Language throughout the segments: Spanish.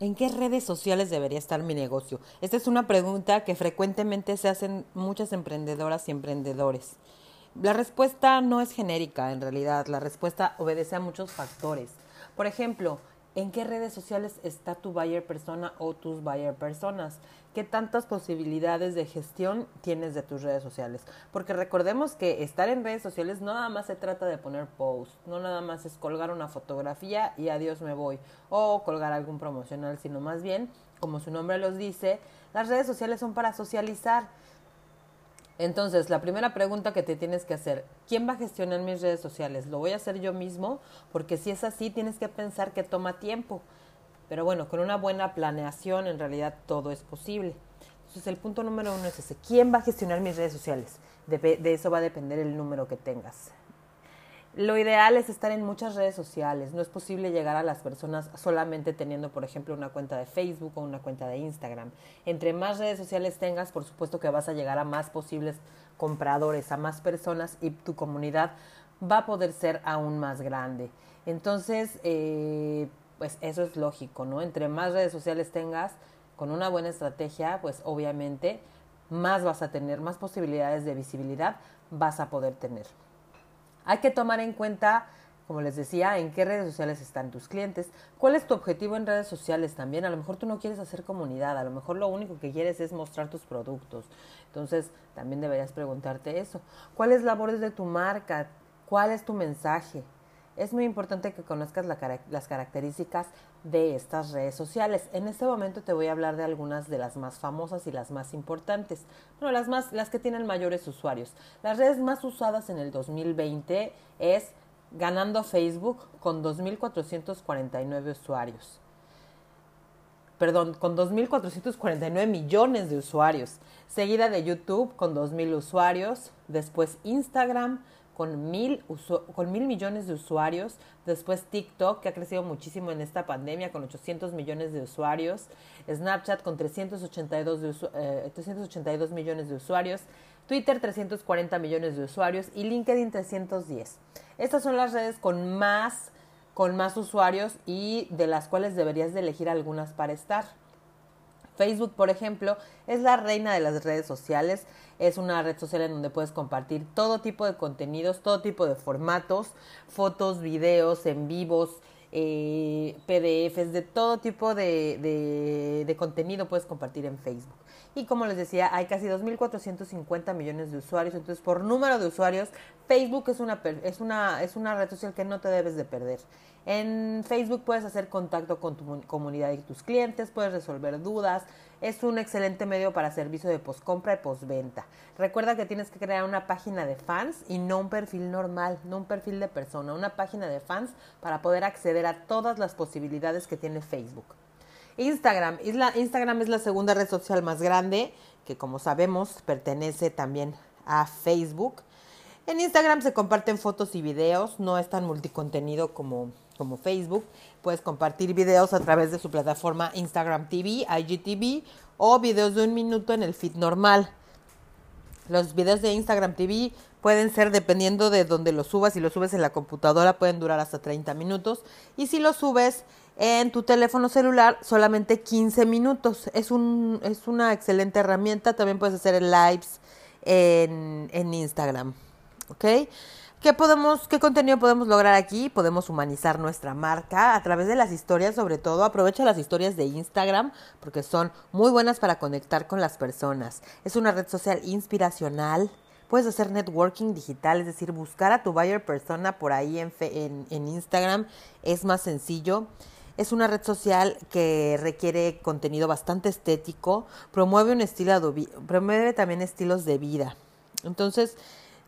¿En qué redes sociales debería estar mi negocio? Esta es una pregunta que frecuentemente se hacen muchas emprendedoras y emprendedores. La respuesta no es genérica, en realidad. La respuesta obedece a muchos factores. Por ejemplo, ¿En qué redes sociales está tu buyer persona o tus buyer personas? ¿Qué tantas posibilidades de gestión tienes de tus redes sociales? Porque recordemos que estar en redes sociales no nada más se trata de poner post, no nada más es colgar una fotografía y adiós me voy, o colgar algún promocional, sino más bien, como su nombre los dice, las redes sociales son para socializar. Entonces, la primera pregunta que te tienes que hacer, ¿quién va a gestionar mis redes sociales? ¿Lo voy a hacer yo mismo? Porque si es así, tienes que pensar que toma tiempo. Pero bueno, con una buena planeación en realidad todo es posible. Entonces, el punto número uno es ese, ¿quién va a gestionar mis redes sociales? De, eso va a depender el número que tengas. Lo ideal es estar en muchas redes sociales. No es posible llegar a las personas solamente teniendo, por ejemplo, una cuenta de Facebook o una cuenta de Instagram. Entre más redes sociales tengas, por supuesto que vas a llegar a más posibles compradores, a más personas y tu comunidad va a poder ser aún más grande. Entonces, eh, pues eso es lógico, ¿no? Entre más redes sociales tengas, con una buena estrategia, pues obviamente más vas a tener, más posibilidades de visibilidad vas a poder tener. Hay que tomar en cuenta, como les decía, en qué redes sociales están tus clientes, cuál es tu objetivo en redes sociales también. A lo mejor tú no quieres hacer comunidad, a lo mejor lo único que quieres es mostrar tus productos. Entonces, también deberías preguntarte eso. ¿Cuáles labores de tu marca? ¿Cuál es tu mensaje? Es muy importante que conozcas las características de estas redes sociales. En este momento te voy a hablar de algunas de las más famosas y las más importantes. Bueno, las más, las que tienen mayores usuarios. Las redes más usadas en el 2020 es ganando Facebook con 2.449 usuarios. Perdón, con 2.449 millones de usuarios. Seguida de YouTube con 2.000 usuarios. Después Instagram con mil, con mil millones de usuarios. Después TikTok, que ha crecido muchísimo en esta pandemia, con 800 millones de usuarios. Snapchat con 382, de 382 eh, millones de usuarios. Twitter 340 millones de usuarios y LinkedIn 310. Estas son las redes con más, con más usuarios y de las cuales deberías de elegir algunas para estar. Facebook, por ejemplo, es la reina de las redes sociales. Es una red social en donde puedes compartir todo tipo de contenidos, todo tipo de formatos, fotos, videos, en vivos, eh, PDFs, de todo tipo de, de, contenido puedes compartir en Facebook. Y como les decía, hay casi 2.450 millones de usuarios. Entonces, por número de usuarios, Facebook es una, es, una, es una red social que no te debes de perder. En Facebook puedes hacer contacto con tu comunidad y tus clientes, puedes resolver dudas. Es un excelente medio para servicio de postcompra y postventa. Recuerda que tienes que crear una página de fans y no un perfil normal, no un perfil de persona, una página de fans para poder acceder a todas las posibilidades que tiene Facebook. Instagram. Instagram es la segunda red social más grande, que como sabemos pertenece también a Facebook. En Instagram se comparten fotos y videos, no es tan multicontenido como, como Facebook. Puedes compartir videos a través de su plataforma Instagram TV, IGTV o videos de un minuto en el feed normal. Los videos de Instagram TV pueden ser, dependiendo de donde los subas, si los subes en la computadora pueden durar hasta 30 minutos y si los subes en tu teléfono celular solamente 15 minutos. Es, un, es una excelente herramienta, también puedes hacer lives en, en Instagram. ¿Ok? ¿Qué, podemos, ¿Qué contenido podemos lograr aquí? Podemos humanizar nuestra marca a través de las historias, sobre todo. Aprovecha las historias de Instagram porque son muy buenas para conectar con las personas. Es una red social inspiracional. Puedes hacer networking digital, es decir, buscar a tu buyer persona por ahí en, en, en Instagram es más sencillo. Es una red social que requiere contenido bastante estético, promueve un estilo, promueve también estilos de vida. Entonces,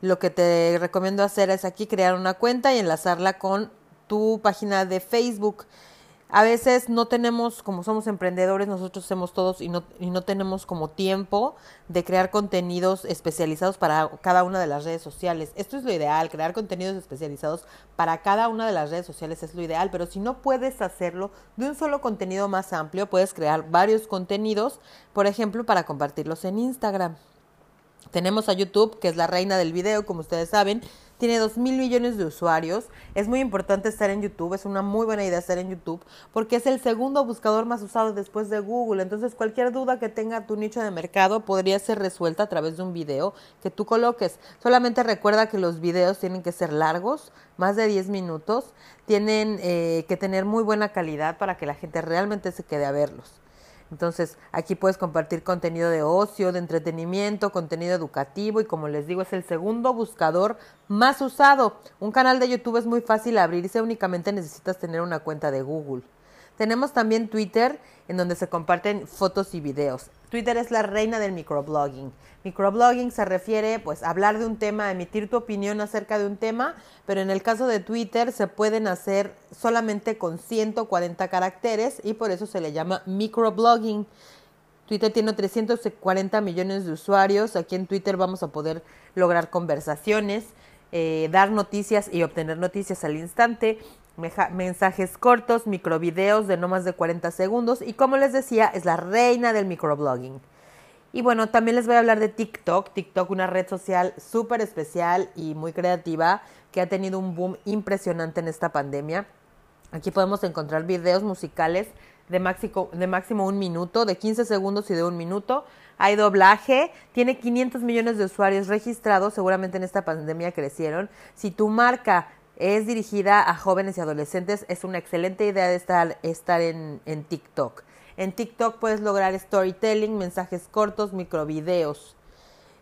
lo que te recomiendo hacer es aquí crear una cuenta y enlazarla con tu página de Facebook. a veces no tenemos, como somos emprendedores, nosotros hacemos todos y no, y no tenemos como tiempo de crear contenidos especializados para cada una de las redes sociales. Esto es lo ideal, crear contenidos especializados para cada una de las redes sociales es lo ideal, pero si no puedes hacerlo de un solo contenido más amplio, puedes crear varios contenidos, por ejemplo, para compartirlos en Instagram. Tenemos a YouTube, que es la reina del video, como ustedes saben, tiene 2 mil millones de usuarios. Es muy importante estar en YouTube, es una muy buena idea estar en YouTube porque es el segundo buscador más usado después de Google. Entonces cualquier duda que tenga tu nicho de mercado podría ser resuelta a través de un video que tú coloques. Solamente recuerda que los videos tienen que ser largos, más de 10 minutos, tienen eh, que tener muy buena calidad para que la gente realmente se quede a verlos. Entonces, aquí puedes compartir contenido de ocio, de entretenimiento, contenido educativo y como les digo, es el segundo buscador más usado. Un canal de YouTube es muy fácil abrirse, únicamente necesitas tener una cuenta de Google. Tenemos también Twitter, en donde se comparten fotos y videos. Twitter es la reina del microblogging. Microblogging se refiere pues a hablar de un tema, emitir tu opinión acerca de un tema, pero en el caso de Twitter se pueden hacer solamente con 140 caracteres y por eso se le llama microblogging. Twitter tiene 340 millones de usuarios. Aquí en Twitter vamos a poder lograr conversaciones, eh, dar noticias y obtener noticias al instante mensajes cortos, microvideos de no más de 40 segundos y como les decía, es la reina del microblogging. Y bueno, también les voy a hablar de TikTok. TikTok, una red social súper especial y muy creativa que ha tenido un boom impresionante en esta pandemia. Aquí podemos encontrar videos musicales de máximo, de máximo un minuto, de 15 segundos y de un minuto. Hay doblaje, tiene 500 millones de usuarios registrados, seguramente en esta pandemia crecieron. Si tu marca es dirigida a jóvenes y adolescentes. Es una excelente idea de estar, estar en, en TikTok. En TikTok puedes lograr storytelling, mensajes cortos, microvideos.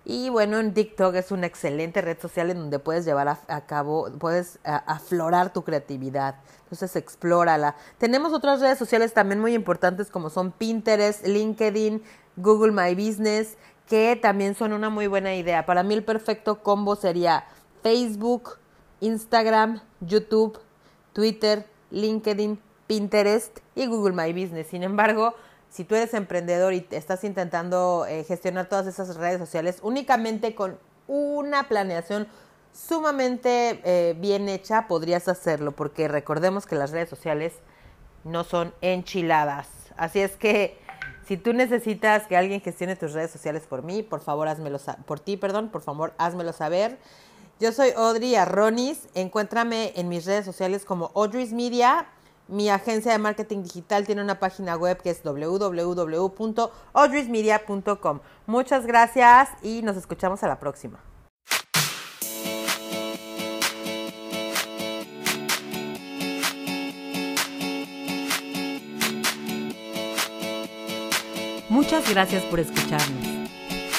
Y bueno, en TikTok es una excelente red social en donde puedes llevar a, cabo, puedes aflorar tu creatividad. Entonces, explórala. Tenemos otras redes sociales también muy importantes como son Pinterest, LinkedIn, Google My Business, que también son una muy buena idea. Para mí el perfecto combo sería Facebook, Instagram, YouTube, Twitter, LinkedIn, Pinterest y Google My Business. Sin embargo, si tú eres emprendedor y estás intentando eh, gestionar todas esas redes sociales únicamente con una planeación sumamente eh, bien hecha, podrías hacerlo, porque recordemos que las redes sociales no son enchiladas. Así es que si tú necesitas que alguien gestione tus redes sociales por mí, por favor, házmelo por ti, perdón, por favor, házmelo saber. Yo soy Audrey Arronis. Encuéntrame en mis redes sociales como Audrey's Media. Mi agencia de marketing digital tiene una página web que es www.audreysmedia.com. Muchas gracias y nos escuchamos a la próxima. Muchas gracias por escucharnos.